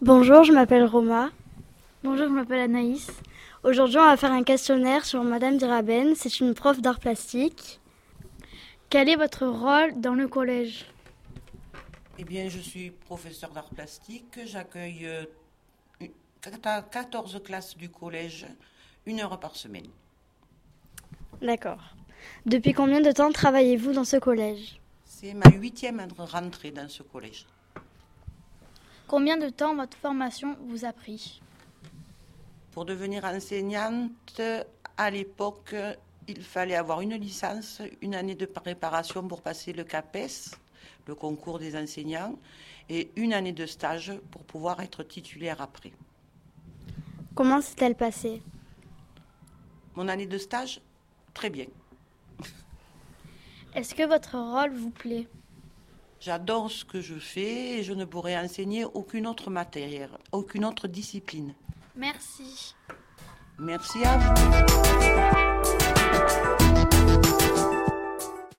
Bonjour, je m'appelle Roma. Bonjour, je m'appelle Anaïs. Aujourd'hui, on va faire un questionnaire sur Madame Diraben. C'est une prof d'art plastique. Quel est votre rôle dans le collège? Eh bien, je suis professeur d'art plastique. J'accueille euh, 14 classes du collège, une heure par semaine. D'accord. Depuis combien de temps travaillez-vous dans ce collège? C'est ma huitième rentrée dans ce collège. Combien de temps votre formation vous a pris Pour devenir enseignante, à l'époque, il fallait avoir une licence, une année de préparation pour passer le CAPES, le concours des enseignants, et une année de stage pour pouvoir être titulaire après. Comment s'est-elle passée? Mon année de stage Très bien. Est-ce que votre rôle vous plaît? J'adore ce que je fais et je ne pourrais enseigner aucune autre matière, aucune autre discipline. Merci. Merci à vous.